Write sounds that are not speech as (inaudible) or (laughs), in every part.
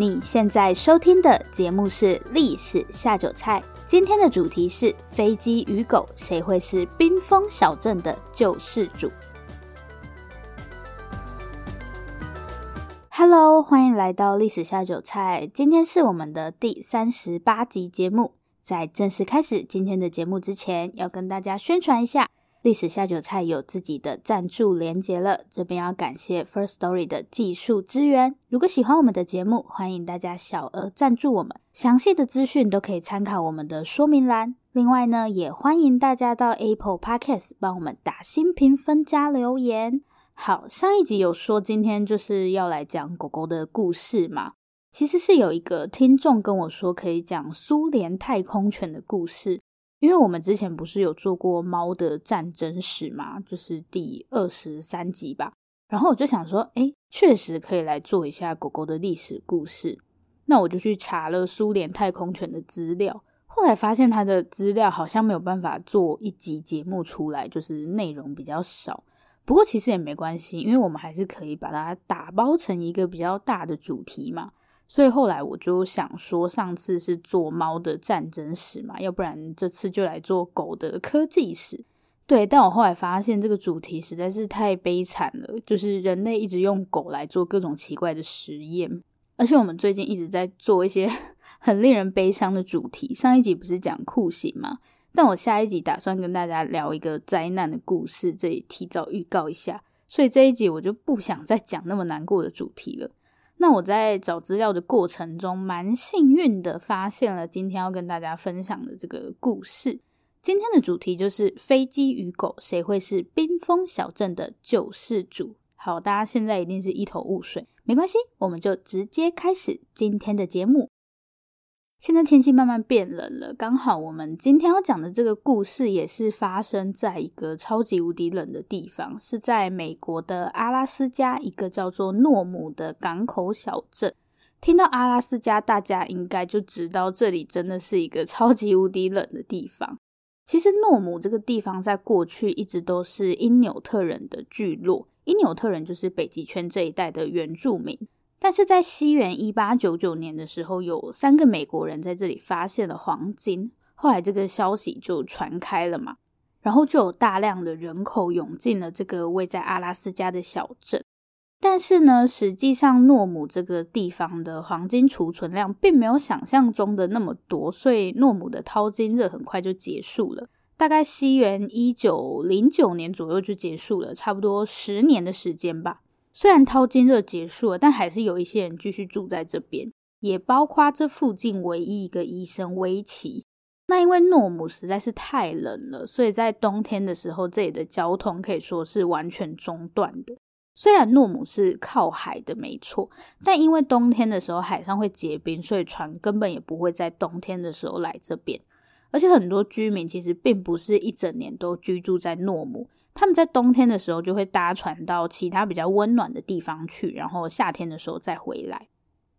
你现在收听的节目是《历史下酒菜》，今天的主题是飞机与狗，谁会是冰封小镇的救世主？Hello，欢迎来到《历史下酒菜》，今天是我们的第三十八集节目。在正式开始今天的节目之前，要跟大家宣传一下。历史下酒菜有自己的赞助连接了，这边要感谢 First Story 的技术支援。如果喜欢我们的节目，欢迎大家小额赞助我们，详细的资讯都可以参考我们的说明栏。另外呢，也欢迎大家到 Apple Podcast 帮我们打新评分加留言。好，上一集有说今天就是要来讲狗狗的故事嘛，其实是有一个听众跟我说可以讲苏联太空犬的故事。因为我们之前不是有做过猫的战争史嘛，就是第二十三集吧。然后我就想说，诶，确实可以来做一下狗狗的历史故事。那我就去查了苏联太空犬的资料，后来发现它的资料好像没有办法做一集节目出来，就是内容比较少。不过其实也没关系，因为我们还是可以把它打包成一个比较大的主题嘛。所以后来我就想说，上次是做猫的战争史嘛，要不然这次就来做狗的科技史。对，但我后来发现这个主题实在是太悲惨了，就是人类一直用狗来做各种奇怪的实验，而且我们最近一直在做一些 (laughs) 很令人悲伤的主题。上一集不是讲酷刑吗？但我下一集打算跟大家聊一个灾难的故事，这里提早预告一下。所以这一集我就不想再讲那么难过的主题了。那我在找资料的过程中，蛮幸运的发现了今天要跟大家分享的这个故事。今天的主题就是飞机与狗，谁会是冰封小镇的救世主？好，大家现在一定是一头雾水，没关系，我们就直接开始今天的节目。现在天气慢慢变冷了，刚好我们今天要讲的这个故事也是发生在一个超级无敌冷的地方，是在美国的阿拉斯加一个叫做诺姆的港口小镇。听到阿拉斯加，大家应该就知道这里真的是一个超级无敌冷的地方。其实诺姆这个地方在过去一直都是因纽特人的聚落，因纽特人就是北极圈这一带的原住民。但是在西元一八九九年的时候，有三个美国人在这里发现了黄金，后来这个消息就传开了嘛，然后就有大量的人口涌进了这个位在阿拉斯加的小镇。但是呢，实际上诺姆这个地方的黄金储存量并没有想象中的那么多，所以诺姆的淘金热很快就结束了，大概西元一九零九年左右就结束了，差不多十年的时间吧。虽然淘金热结束了，但还是有一些人继续住在这边，也包括这附近唯一一个医生威奇。那因为诺姆实在是太冷了，所以在冬天的时候，这里的交通可以说是完全中断的。虽然诺姆是靠海的，没错，但因为冬天的时候海上会结冰，所以船根本也不会在冬天的时候来这边。而且很多居民其实并不是一整年都居住在诺姆。他们在冬天的时候就会搭船到其他比较温暖的地方去，然后夏天的时候再回来。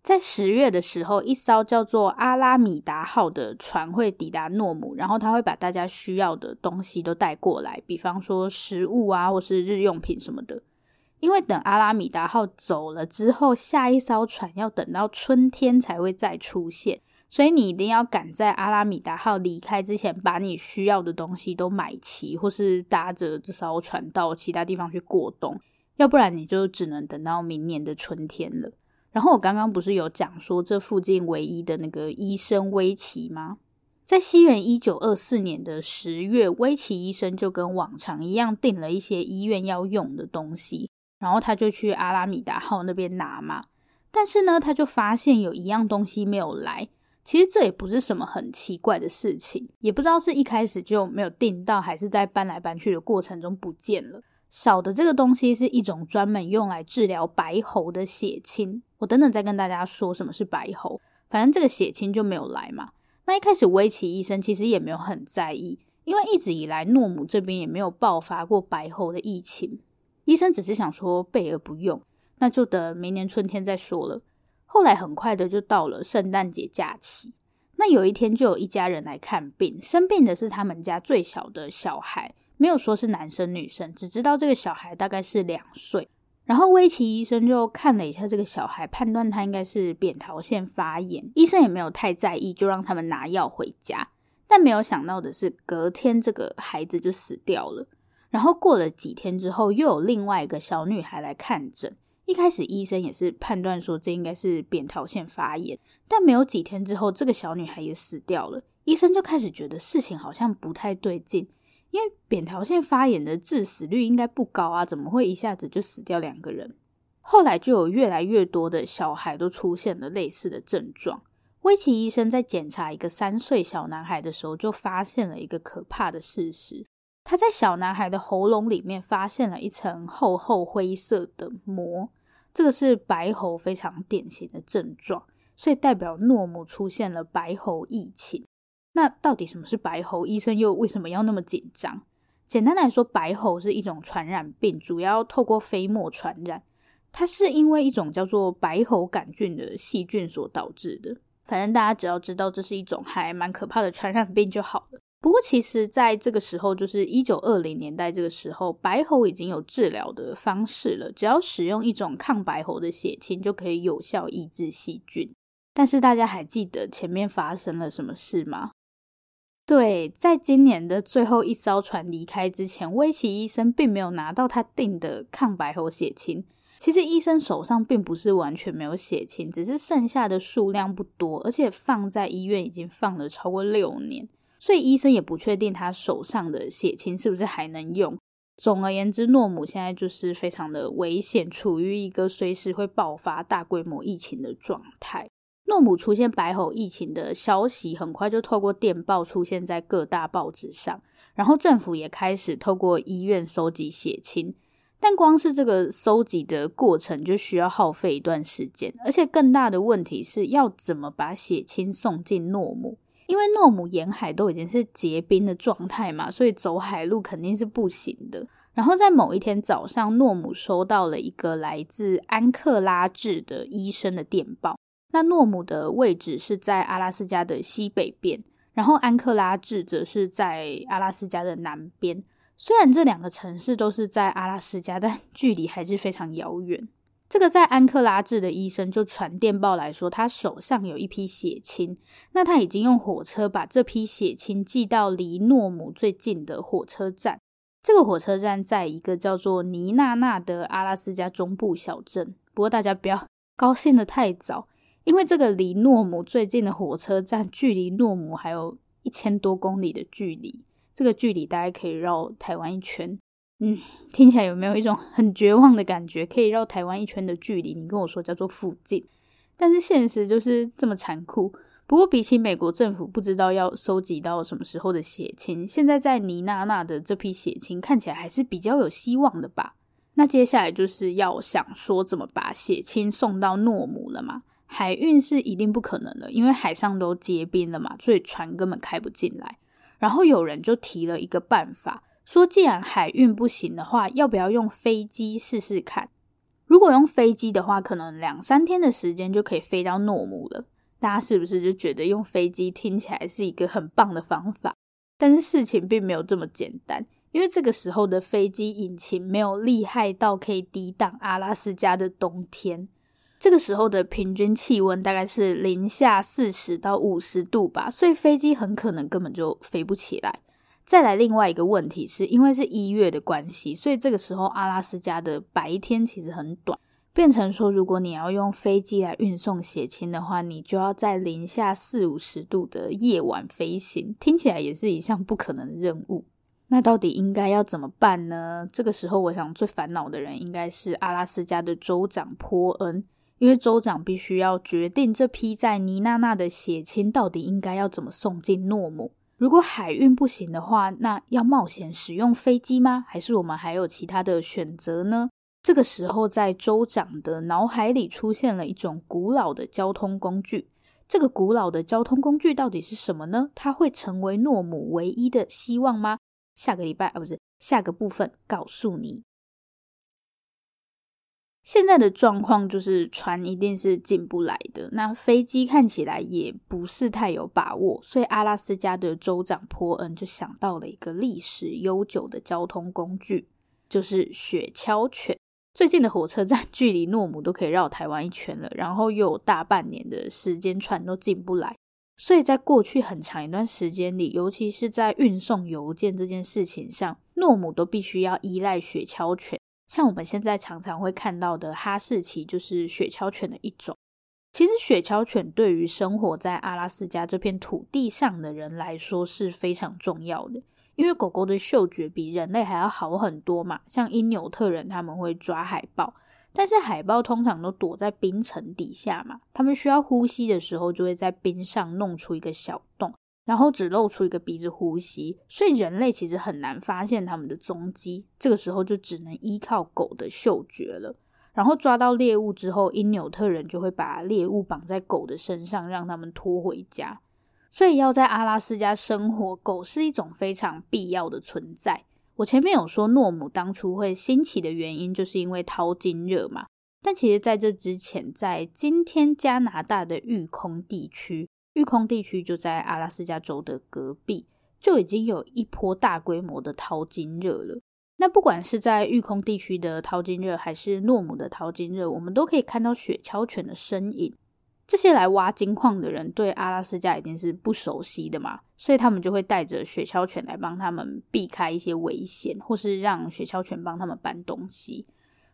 在十月的时候，一艘叫做阿拉米达号的船会抵达诺姆，然后他会把大家需要的东西都带过来，比方说食物啊，或是日用品什么的。因为等阿拉米达号走了之后，下一艘船要等到春天才会再出现。所以你一定要赶在阿拉米达号离开之前，把你需要的东西都买齐，或是搭着这艘船到其他地方去过冬，要不然你就只能等到明年的春天了。然后我刚刚不是有讲说这附近唯一的那个医生威奇吗？在西元一九二四年的十月，威奇医生就跟往常一样订了一些医院要用的东西，然后他就去阿拉米达号那边拿嘛。但是呢，他就发现有一样东西没有来。其实这也不是什么很奇怪的事情，也不知道是一开始就没有订到，还是在搬来搬去的过程中不见了。少的这个东西是一种专门用来治疗白喉的血清，我等等再跟大家说什么是白喉。反正这个血清就没有来嘛。那一开始威奇医生其实也没有很在意，因为一直以来诺姆这边也没有爆发过白喉的疫情，医生只是想说备而不用，那就等明年春天再说了。后来很快的就到了圣诞节假期，那有一天就有一家人来看病，生病的是他们家最小的小孩，没有说是男生女生，只知道这个小孩大概是两岁。然后威奇医生就看了一下这个小孩，判断他应该是扁桃腺发炎，医生也没有太在意，就让他们拿药回家。但没有想到的是，隔天这个孩子就死掉了。然后过了几天之后，又有另外一个小女孩来看诊。一开始医生也是判断说这应该是扁桃腺发炎，但没有几天之后，这个小女孩也死掉了。医生就开始觉得事情好像不太对劲。因为扁桃腺发炎的致死率应该不高啊，怎么会一下子就死掉两个人？后来就有越来越多的小孩都出现了类似的症状。威奇医生在检查一个三岁小男孩的时候，就发现了一个可怕的事实：他在小男孩的喉咙里面发现了一层厚厚灰色的膜，这个是白喉非常典型的症状，所以代表诺姆出现了白喉疫情。那到底什么是白喉？医生又为什么要那么紧张？简单来说，白喉是一种传染病，主要透过飞沫传染。它是因为一种叫做白喉杆菌的细菌所导致的。反正大家只要知道这是一种还蛮可怕的传染病就好了。不过，其实在这个时候，就是一九二零年代这个时候，白喉已经有治疗的方式了，只要使用一种抗白喉的血清，就可以有效抑制细菌。但是大家还记得前面发生了什么事吗？对，在今年的最后一艘船离开之前，威奇医生并没有拿到他订的抗白喉血清。其实医生手上并不是完全没有血清，只是剩下的数量不多，而且放在医院已经放了超过六年，所以医生也不确定他手上的血清是不是还能用。总而言之，诺姆现在就是非常的危险，处于一个随时会爆发大规模疫情的状态。诺姆出现白喉疫情的消息很快就透过电报出现在各大报纸上，然后政府也开始透过医院收集血清，但光是这个收集的过程就需要耗费一段时间，而且更大的问题是要怎么把血清送进诺姆，因为诺姆沿海都已经是结冰的状态嘛，所以走海路肯定是不行的。然后在某一天早上，诺姆收到了一个来自安克拉治的医生的电报。那诺姆的位置是在阿拉斯加的西北边，然后安克拉治则是在阿拉斯加的南边。虽然这两个城市都是在阿拉斯加，但距离还是非常遥远。这个在安克拉治的医生就传电报来说，他手上有一批血清，那他已经用火车把这批血清寄到离诺姆最近的火车站。这个火车站在一个叫做尼纳纳的阿拉斯加中部小镇。不过大家不要 (laughs) 高兴得太早。因为这个离诺姆最近的火车站，距离诺姆还有一千多公里的距离，这个距离大概可以绕台湾一圈。嗯，听起来有没有一种很绝望的感觉？可以绕台湾一圈的距离，你跟我说叫做附近，但是现实就是这么残酷。不过比起美国政府不知道要收集到什么时候的血清，现在在尼娜娜的这批血清看起来还是比较有希望的吧？那接下来就是要想说怎么把血清送到诺姆了嘛？海运是一定不可能的，因为海上都结冰了嘛，所以船根本开不进来。然后有人就提了一个办法，说既然海运不行的话，要不要用飞机试试看？如果用飞机的话，可能两三天的时间就可以飞到诺姆了。大家是不是就觉得用飞机听起来是一个很棒的方法？但是事情并没有这么简单，因为这个时候的飞机引擎没有厉害到可以抵挡阿拉斯加的冬天。这个时候的平均气温大概是零下四十到五十度吧，所以飞机很可能根本就飞不起来。再来，另外一个问题是因为是一月的关系，所以这个时候阿拉斯加的白天其实很短，变成说如果你要用飞机来运送血清的话，你就要在零下四五十度的夜晚飞行，听起来也是一项不可能的任务。那到底应该要怎么办呢？这个时候，我想最烦恼的人应该是阿拉斯加的州长波恩。因为州长必须要决定这批在尼娜娜的血清到底应该要怎么送进诺姆。如果海运不行的话，那要冒险使用飞机吗？还是我们还有其他的选择呢？这个时候，在州长的脑海里出现了一种古老的交通工具。这个古老的交通工具到底是什么呢？它会成为诺姆唯一的希望吗？下个礼拜啊，不是，下个部分告诉你。现在的状况就是船一定是进不来的，那飞机看起来也不是太有把握，所以阿拉斯加的州长波恩就想到了一个历史悠久的交通工具，就是雪橇犬。最近的火车站 (laughs) 距离诺姆都可以绕台湾一圈了，然后又有大半年的时间船都进不来，所以在过去很长一段时间里，尤其是在运送邮件这件事情上，诺姆都必须要依赖雪橇犬。像我们现在常常会看到的哈士奇，就是雪橇犬的一种。其实雪橇犬对于生活在阿拉斯加这片土地上的人来说是非常重要的。因为狗狗的嗅觉比人类还要好很多嘛，像因纽特人他们会抓海豹，但是海豹通常都躲在冰层底下嘛，他们需要呼吸的时候就会在冰上弄出一个小洞，然后只露出一个鼻子呼吸，所以人类其实很难发现他们的踪迹，这个时候就只能依靠狗的嗅觉了。然后抓到猎物之后，因纽特人就会把猎物绑在狗的身上，让他们拖回家。所以要在阿拉斯加生活，狗是一种非常必要的存在。我前面有说诺姆当初会兴起的原因，就是因为淘金热嘛。但其实在这之前，在今天加拿大的育空地区，育空地区就在阿拉斯加州的隔壁，就已经有一波大规模的淘金热了。那不管是在育空地区的淘金热，还是诺姆的淘金热，我们都可以看到雪橇犬的身影。这些来挖金矿的人对阿拉斯加已经是不熟悉的嘛，所以他们就会带着雪橇犬来帮他们避开一些危险，或是让雪橇犬帮他们搬东西。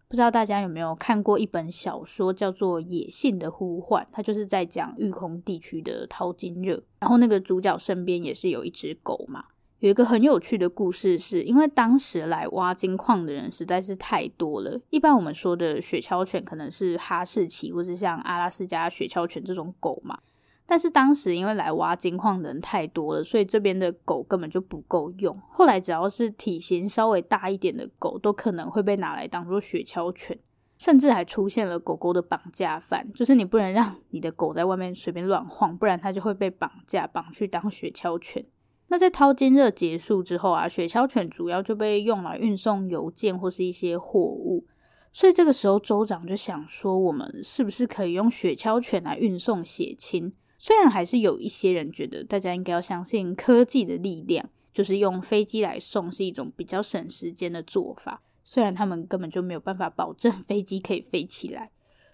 不知道大家有没有看过一本小说，叫做《野性的呼唤》，它就是在讲育空地区的淘金热，然后那个主角身边也是有一只狗嘛。有一个很有趣的故事是，是因为当时来挖金矿的人实在是太多了。一般我们说的雪橇犬可能是哈士奇，或是像阿拉斯加雪橇犬这种狗嘛。但是当时因为来挖金矿的人太多了，所以这边的狗根本就不够用。后来只要是体型稍微大一点的狗，都可能会被拿来当做雪橇犬，甚至还出现了狗狗的绑架犯，就是你不能让你的狗在外面随便乱晃，不然它就会被绑架绑去当雪橇犬。那在淘金热结束之后啊，雪橇犬主要就被用来运送邮件或是一些货物，所以这个时候州长就想说，我们是不是可以用雪橇犬来运送血清？虽然还是有一些人觉得大家应该要相信科技的力量，就是用飞机来送是一种比较省时间的做法。虽然他们根本就没有办法保证飞机可以飞起来，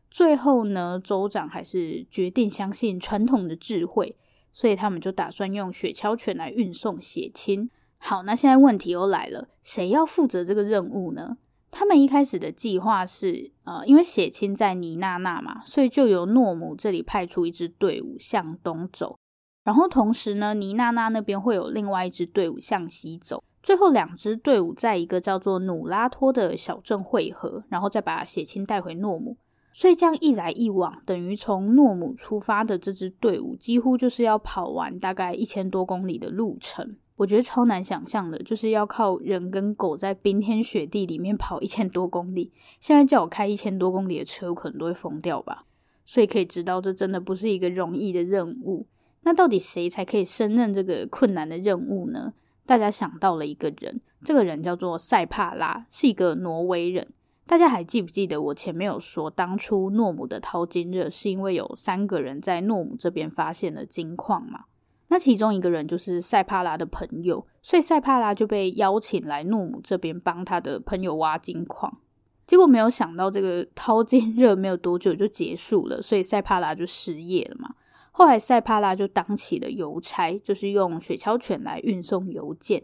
最后呢，州长还是决定相信传统的智慧。所以他们就打算用雪橇犬来运送血清。好，那现在问题又来了，谁要负责这个任务呢？他们一开始的计划是，呃，因为血清在尼娜娜嘛，所以就由诺姆这里派出一支队伍向东走，然后同时呢，尼娜娜那边会有另外一支队伍向西走，最后两支队伍在一个叫做努拉托的小镇汇合，然后再把血清带回诺姆。所以这样一来一往，等于从诺姆出发的这支队伍，几乎就是要跑完大概一千多公里的路程。我觉得超难想象的，就是要靠人跟狗在冰天雪地里面跑一千多公里。现在叫我开一千多公里的车，我可能都会疯掉吧。所以可以知道，这真的不是一个容易的任务。那到底谁才可以胜任这个困难的任务呢？大家想到了一个人，这个人叫做塞帕拉，是一个挪威人。大家还记不记得我前面有说，当初诺姆的淘金热是因为有三个人在诺姆这边发现了金矿嘛？那其中一个人就是塞帕拉的朋友，所以塞帕拉就被邀请来诺姆这边帮他的朋友挖金矿。结果没有想到，这个淘金热没有多久就结束了，所以塞帕拉就失业了嘛。后来塞帕拉就当起了邮差，就是用雪橇犬来运送邮件。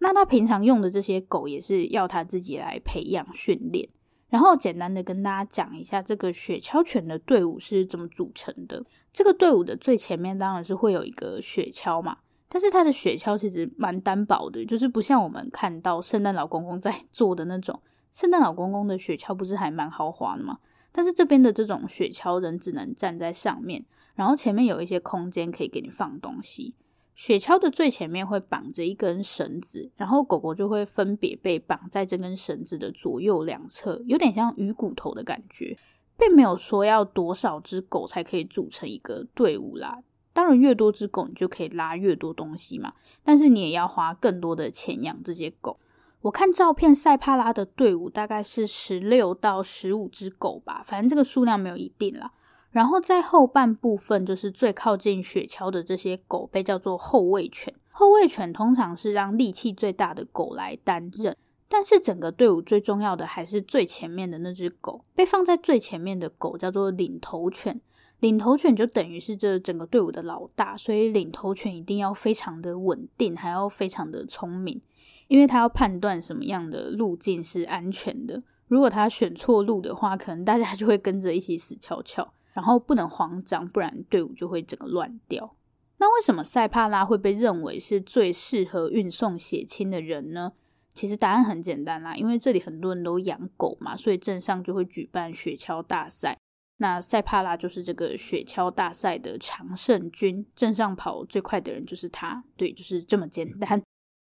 那他平常用的这些狗也是要他自己来培养训练，然后简单的跟大家讲一下这个雪橇犬的队伍是怎么组成的。这个队伍的最前面当然是会有一个雪橇嘛，但是它的雪橇其实蛮单薄的，就是不像我们看到圣诞老公公在 (laughs) 坐的那种。圣诞老公公的雪橇不是还蛮豪华的吗？但是这边的这种雪橇人只能站在上面，然后前面有一些空间可以给你放东西。雪橇的最前面会绑着一根绳子，然后狗狗就会分别被绑在这根绳子的左右两侧，有点像鱼骨头的感觉，并没有说要多少只狗才可以组成一个队伍啦。当然，越多只狗你就可以拉越多东西嘛，但是你也要花更多的钱养这些狗。我看照片，塞帕拉的队伍大概是十六到十五只狗吧，反正这个数量没有一定啦。然后在后半部分，就是最靠近雪橇的这些狗被叫做后卫犬。后卫犬通常是让力气最大的狗来担任，但是整个队伍最重要的还是最前面的那只狗，被放在最前面的狗叫做领头犬。领头犬就等于是这整个队伍的老大，所以领头犬一定要非常的稳定，还要非常的聪明，因为他要判断什么样的路径是安全的。如果他选错路的话，可能大家就会跟着一起死翘翘。然后不能慌张，不然队伍就会整个乱掉。那为什么塞帕拉会被认为是最适合运送血亲的人呢？其实答案很简单啦，因为这里很多人都养狗嘛，所以镇上就会举办雪橇大赛。那塞帕拉就是这个雪橇大赛的常胜军，镇上跑最快的人就是他。对，就是这么简单。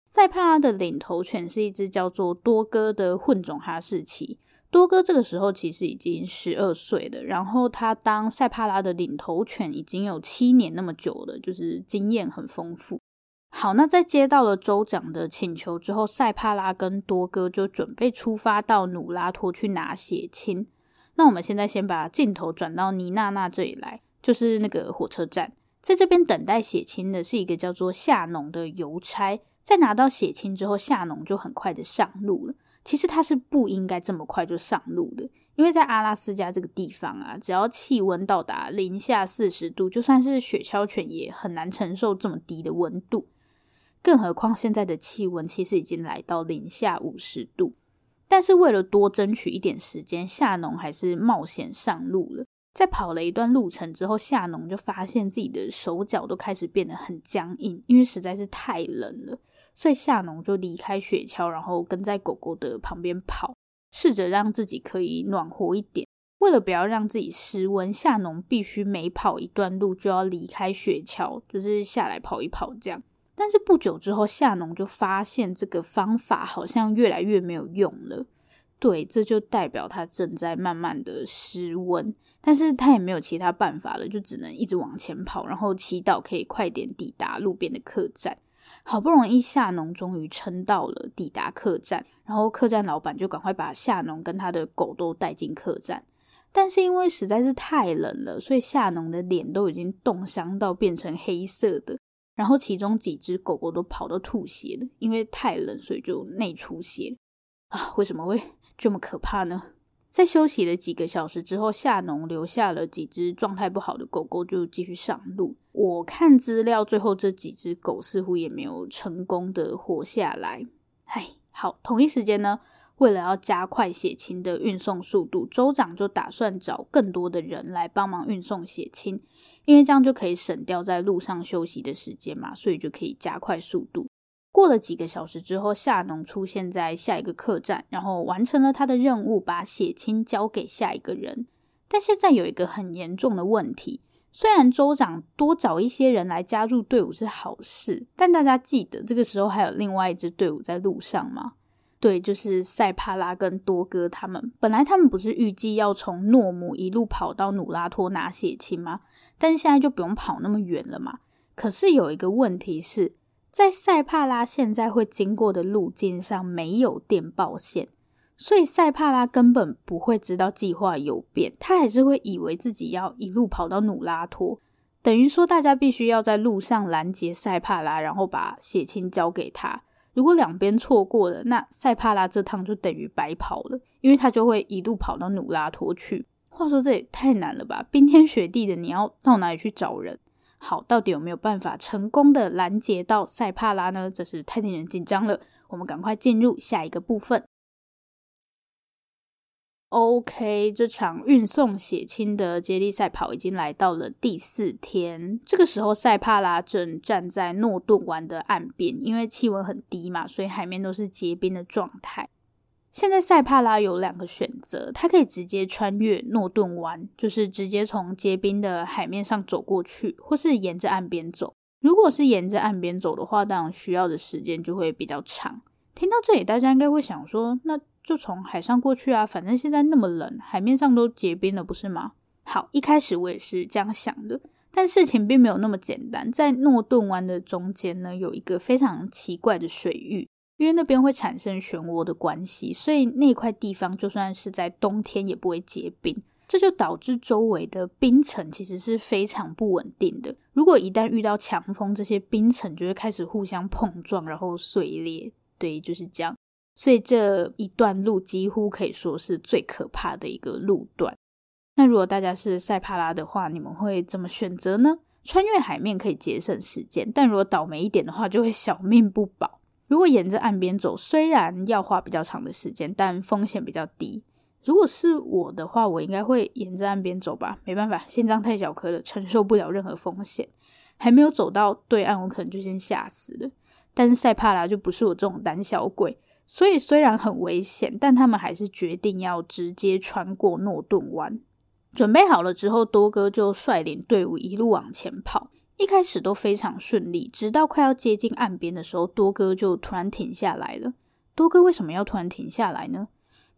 塞帕拉的领头犬是一只叫做多哥的混种哈士奇。多哥这个时候其实已经十二岁了，然后他当塞帕拉的领头犬已经有七年那么久了，就是经验很丰富。好，那在接到了州长的请求之后，塞帕拉跟多哥就准备出发到努拉托去拿血清。那我们现在先把镜头转到尼娜娜这里来，就是那个火车站，在这边等待血清的是一个叫做夏农的邮差。在拿到血清之后，夏农就很快的上路了。其实他是不应该这么快就上路的，因为在阿拉斯加这个地方啊，只要气温到达零下四十度，就算是雪橇犬也很难承受这么低的温度。更何况现在的气温其实已经来到零下五十度。但是为了多争取一点时间，夏农还是冒险上路了。在跑了一段路程之后，夏农就发现自己的手脚都开始变得很僵硬，因为实在是太冷了。所以夏农就离开雪橇，然后跟在狗狗的旁边跑，试着让自己可以暖和一点。为了不要让自己失温，夏农必须每跑一段路就要离开雪橇，就是下来跑一跑这样。但是不久之后，夏农就发现这个方法好像越来越没有用了。对，这就代表他正在慢慢的失温，但是他也没有其他办法了，就只能一直往前跑，然后祈祷可以快点抵达路边的客栈。好不容易，夏农终于撑到了抵达客栈，然后客栈老板就赶快把夏农跟他的狗都带进客栈。但是因为实在是太冷了，所以夏农的脸都已经冻伤到变成黑色的，然后其中几只狗狗都跑到吐血了，因为太冷，所以就内出血啊！为什么会这么可怕呢？在休息了几个小时之后，夏农留下了几只状态不好的狗狗，就继续上路。我看资料，最后这几只狗似乎也没有成功的活下来。唉，好，同一时间呢，为了要加快血清的运送速度，州长就打算找更多的人来帮忙运送血清，因为这样就可以省掉在路上休息的时间嘛，所以就可以加快速度。过了几个小时之后，夏农出现在下一个客栈，然后完成了他的任务，把血清交给下一个人。但现在有一个很严重的问题，虽然州长多找一些人来加入队伍是好事，但大家记得这个时候还有另外一支队伍在路上吗？对，就是塞帕拉跟多哥他们。本来他们不是预计要从诺姆一路跑到努拉托拿血清吗？但是现在就不用跑那么远了嘛。可是有一个问题是。在塞帕拉现在会经过的路径上没有电报线，所以塞帕拉根本不会知道计划有变，他还是会以为自己要一路跑到努拉托，等于说大家必须要在路上拦截塞帕拉，然后把血清交给他。如果两边错过了，那塞帕拉这趟就等于白跑了，因为他就会一路跑到努拉托去。话说这也太难了吧，冰天雪地的，你要到哪里去找人？好，到底有没有办法成功的拦截到塞帕拉呢？这是太令人紧张了。我们赶快进入下一个部分。OK，这场运送血清的接力赛跑已经来到了第四天。这个时候，塞帕拉正站在诺顿湾的岸边，因为气温很低嘛，所以海面都是结冰的状态。现在塞帕拉有两个选择，他可以直接穿越诺顿湾，就是直接从结冰的海面上走过去，或是沿着岸边走。如果是沿着岸边走的话，当然需要的时间就会比较长。听到这里，大家应该会想说，那就从海上过去啊，反正现在那么冷，海面上都结冰了，不是吗？好，一开始我也是这样想的，但事情并没有那么简单。在诺顿湾的中间呢，有一个非常奇怪的水域。因为那边会产生漩涡的关系，所以那块地方就算是在冬天也不会结冰，这就导致周围的冰层其实是非常不稳定的。如果一旦遇到强风，这些冰层就会开始互相碰撞，然后碎裂。对，就是这样。所以这一段路几乎可以说是最可怕的一个路段。那如果大家是塞帕拉的话，你们会怎么选择呢？穿越海面可以节省时间，但如果倒霉一点的话，就会小命不保。如果沿着岸边走，虽然要花比较长的时间，但风险比较低。如果是我的话，我应该会沿着岸边走吧。没办法，心脏太小颗了，承受不了任何风险。还没有走到对岸，我可能就先吓死了。但是塞帕拉就不是我这种胆小鬼，所以虽然很危险，但他们还是决定要直接穿过诺顿湾。准备好了之后，多哥就率领队伍一路往前跑。一开始都非常顺利，直到快要接近岸边的时候，多哥就突然停下来了。多哥为什么要突然停下来呢？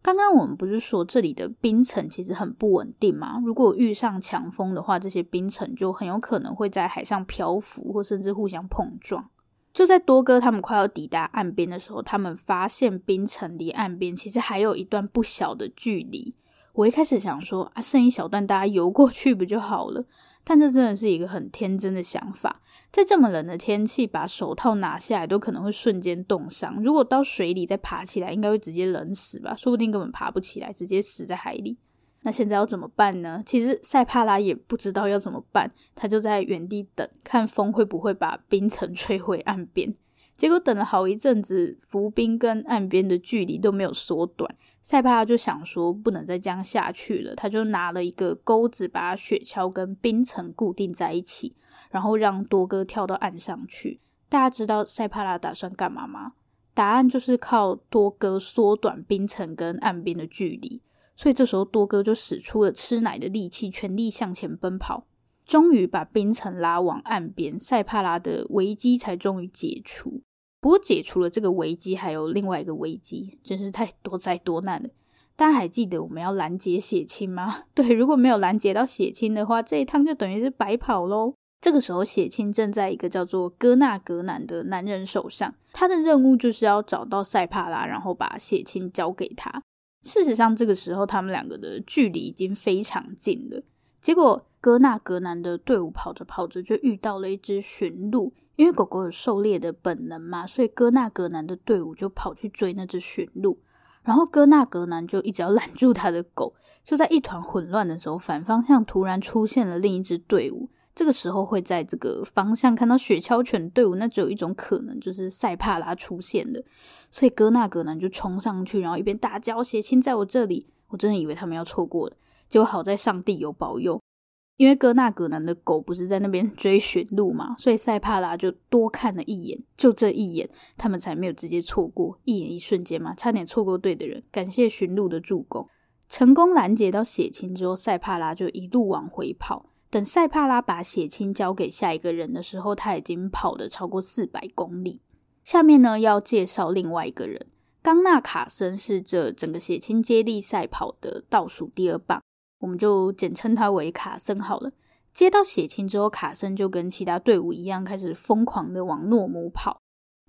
刚刚我们不是说这里的冰层其实很不稳定吗？如果遇上强风的话，这些冰层就很有可能会在海上漂浮，或甚至互相碰撞。就在多哥他们快要抵达岸边的时候，他们发现冰层离岸边其实还有一段不小的距离。我一开始想说啊，剩一小段，大家游过去不就好了？但这真的是一个很天真的想法。在这么冷的天气，把手套拿下来都可能会瞬间冻伤。如果到水里再爬起来，应该会直接冷死吧？说不定根本爬不起来，直接死在海里。那现在要怎么办呢？其实塞帕拉也不知道要怎么办，他就在原地等，看风会不会把冰层吹回岸边。结果等了好一阵子，浮冰跟岸边的距离都没有缩短。塞帕拉就想说不能再这样下去了，他就拿了一个钩子，把雪橇跟冰层固定在一起，然后让多哥跳到岸上去。大家知道塞帕拉打算干嘛吗？答案就是靠多哥缩短冰层跟岸边的距离。所以这时候多哥就使出了吃奶的力气，全力向前奔跑。终于把冰层拉往岸边，塞帕拉的危机才终于解除。不过解除了这个危机，还有另外一个危机，真是太多灾多难了。大家还记得我们要拦截血清吗？(laughs) 对，如果没有拦截到血清的话，这一趟就等于是白跑喽。这个时候，血清正在一个叫做哥纳格南的男人手上，他的任务就是要找到塞帕拉，然后把血清交给他。事实上，这个时候他们两个的距离已经非常近了。结果，哥纳格南的队伍跑着跑着就遇到了一只驯鹿。因为狗狗有狩猎的本能嘛，所以哥纳格南的队伍就跑去追那只驯鹿，然后哥纳格南就一直要 (laughs) 拦住他的狗。就在一团混乱的时候，反方向突然出现了另一支队伍。这个时候会在这个方向看到雪橇犬队伍，那只有一种可能，就是塞帕拉出现的。所以哥纳格南就冲上去，然后一边大叫：“血亲在我这里！”我真的以为他们要错过了，结果好在上帝有保佑。因为哥纳格南的狗不是在那边 (laughs) 追寻鹿嘛，所以塞帕拉就多看了一眼，就这一眼，他们才没有直接错过，一眼一瞬间嘛，差点错过对的人。感谢寻鹿的助攻，成功拦截到血清之后，塞帕拉就一路往回跑。等塞帕拉把血清交给下一个人的时候，他已经跑了超过四百公里。下面呢，要介绍另外一个人，冈纳卡森是这整个血清接力赛跑的倒数第二棒。我们就简称他为卡森好了。接到血清之后，卡森就跟其他队伍一样，开始疯狂的往诺姆跑。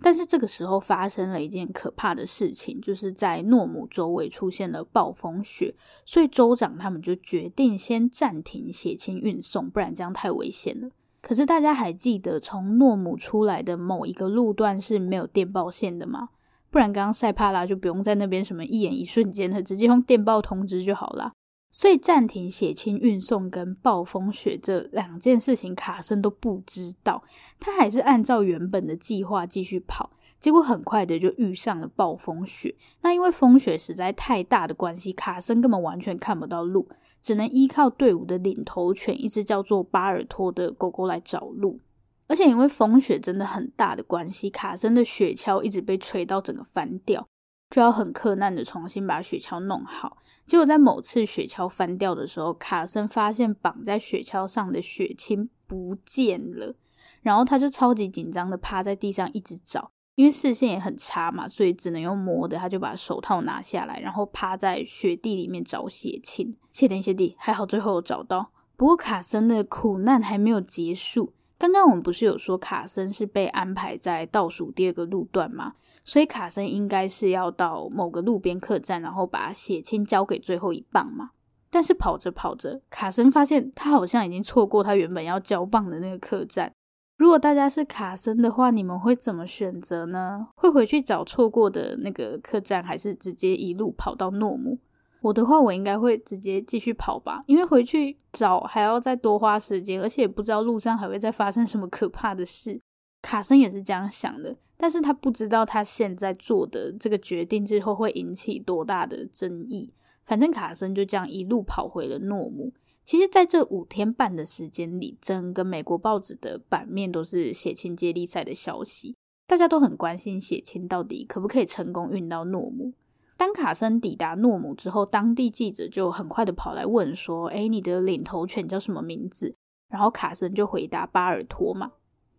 但是这个时候发生了一件可怕的事情，就是在诺姆周围出现了暴风雪，所以州长他们就决定先暂停血清运送，不然这样太危险了。可是大家还记得从诺姆出来的某一个路段是没有电报线的吗？不然刚刚塞帕拉就不用在那边什么一眼一瞬间的，直接用电报通知就好了。所以暂停血清运送跟暴风雪这两件事情，卡森都不知道。他还是按照原本的计划继续跑，结果很快的就遇上了暴风雪。那因为风雪实在太大的关系，卡森根本完全看不到路，只能依靠队伍的领头犬，一只叫做巴尔托的狗狗来找路。而且因为风雪真的很大的关系，卡森的雪橇一直被吹到整个翻掉，就要很克难的重新把雪橇弄好。结果在某次雪橇翻掉的时候，卡森发现绑在雪橇上的血亲不见了，然后他就超级紧张的趴在地上一直找，因为视线也很差嘛，所以只能用摸的。他就把手套拿下来，然后趴在雪地里面找血清。谢天谢地，还好最后有找到。不过卡森的苦难还没有结束。刚刚我们不是有说卡森是被安排在倒数第二个路段吗？所以卡森应该是要到某个路边客栈，然后把血清交给最后一棒嘛。但是跑着跑着，卡森发现他好像已经错过他原本要交棒的那个客栈，如果大家是卡森的话，你们会怎么选择呢？会回去找错过的那个客栈，还是直接一路跑到诺姆？我的话，我应该会直接继续跑吧，因为回去找还要再多花时间，而且也不知道路上还会再发生什么可怕的事。卡森也是这样想的，但是他不知道他现在做的这个决定之后会引起多大的争议。反正卡森就这样一路跑回了诺姆。其实，在这五天半的时间里，整个美国报纸的版面都是血亲接力赛的消息，大家都很关心血亲到底可不可以成功运到诺姆。当卡森抵达诺姆之后，当地记者就很快的跑来问说：“诶，你的领头犬叫什么名字？”然后卡森就回答：“巴尔托嘛。”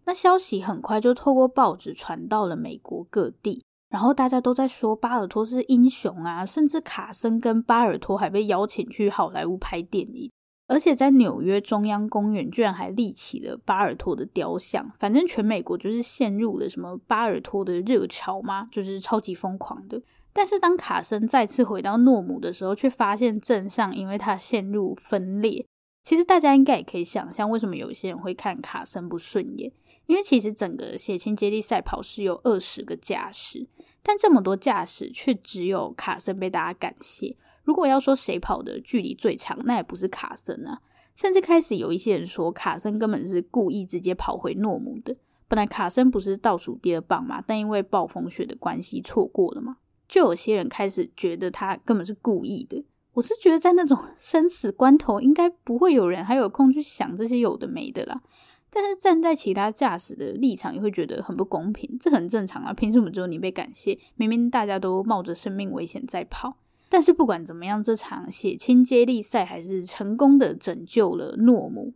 那消息很快就透过报纸传到了美国各地，然后大家都在说巴尔托是英雄啊，甚至卡森跟巴尔托还被邀请去好莱坞拍电影。而且在纽约中央公园，居然还立起了巴尔托的雕像。反正全美国就是陷入了什么巴尔托的热潮嘛，就是超级疯狂的。但是当卡森再次回到诺姆的时候，却发现镇上因为他陷入分裂。其实大家应该也可以想象，为什么有些人会看卡森不顺眼。因为其实整个血清接力赛跑是有二十个驾驶，但这么多驾驶却只有卡森被大家感谢。如果要说谁跑的距离最长，那也不是卡森啊。甚至开始有一些人说，卡森根本是故意直接跑回诺姆的。本来卡森不是倒数第二棒嘛，但因为暴风雪的关系错过了嘛，就有些人开始觉得他根本是故意的。我是觉得在那种 (laughs) 生死关头，应该不会有人还有空去想这些有的没的啦。但是站在其他驾驶的立场，也会觉得很不公平。这很正常啊，凭什么只有你被感谢？明明大家都冒着生命危险在跑。但是不管怎么样，这场血亲接力赛还是成功的拯救了诺姆。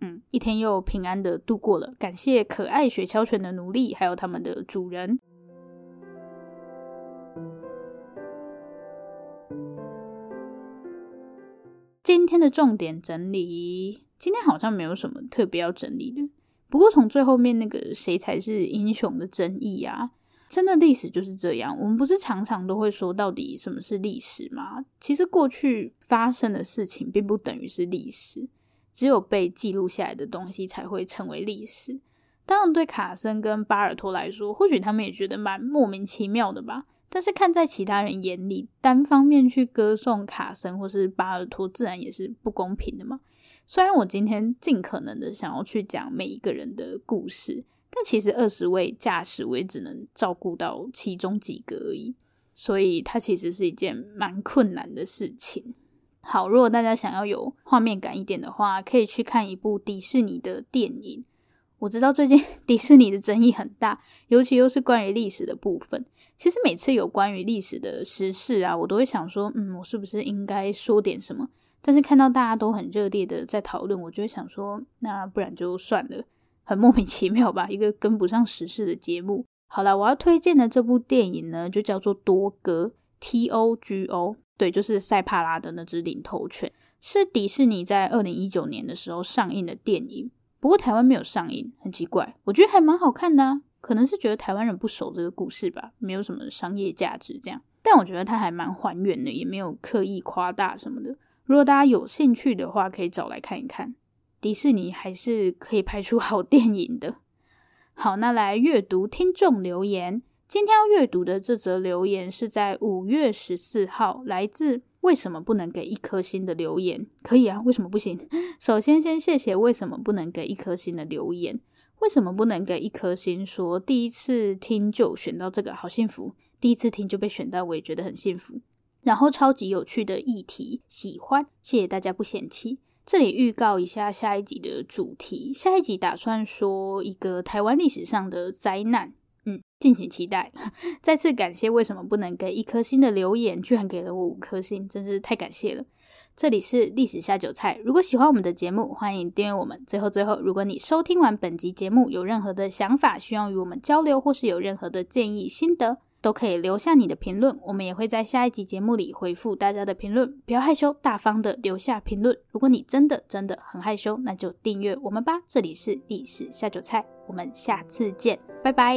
嗯，一天又平安的度过了，感谢可爱雪橇犬的努力，还有他们的主人。今天的重点整理，今天好像没有什么特别要整理的。不过从最后面那个谁才是英雄的争议啊。真的历史就是这样，我们不是常常都会说到底什么是历史吗？其实过去发生的事情并不等于是历史，只有被记录下来的东西才会成为历史。当然，对卡森跟巴尔托来说，或许他们也觉得蛮莫名其妙的吧。但是看在其他人眼里，单方面去歌颂卡森或是巴尔托，自然也是不公平的嘛。虽然我今天尽可能的想要去讲每一个人的故事。但其实二十位驾驶，我也只能照顾到其中几个而已，所以它其实是一件蛮困难的事情。好，如果大家想要有画面感一点的话，可以去看一部迪士尼的电影。我知道最近 (laughs) 迪士尼的争议很大，尤其又是关于历史的部分。其实每次有关于历史的时事啊，我都会想说，嗯，我是不是应该说点什么？但是看到大家都很热烈的在讨论，我就会想说，那不然就算了。很莫名其妙吧，(laughs) 一个跟不上时事的节目。好啦，我要推荐的这部电影呢，就叫做《多哥》（T O G O）。对，就是塞帕拉的那只领头犬，是迪士尼在二零一九年的时候上映的电影。不过台湾没有上映，很奇怪。我觉得还蛮好看的啊，可能是觉得台湾人不熟这个故事吧，没有什么商业价值这样。但我觉得它还蛮还原的，也没有刻意夸大什么的。如果大家有兴趣的话，可以找来看一看。迪士尼还是可以拍出好电影的。好，那来阅读听众留言。今天要阅读的这则留言是在五月十四号，来自为什么不能给一颗星的留言。可以啊，为什么不行？(laughs) 首先，先谢谢为什么不能给一颗星的留言。为什么不能给一颗星？说第一次听就选到这个，好幸福。第一次听就被选到，我也觉得很幸福。然后超级有趣的议题，喜欢，谢谢大家不嫌弃。这里预告一下下一集的主题。下一集打算说一个台湾历史上的灾难，嗯，敬请期待。(laughs) 再次感谢为什么不能给一颗星的留言，居然给了我五颗星，真是太感谢了。这里是历史下酒菜，如果喜欢我们的节目，欢迎订阅我们。最后最后，如果你收听完本集节目有任何的想法，需要与我们交流，或是有任何的建议心得，都可以留下你的评论，我们也会在下一集节目里回复大家的评论。不要害羞，大方的留下评论。如果你真的真的很害羞，那就订阅我们吧。这里是历史下酒菜，我们下次见，拜拜。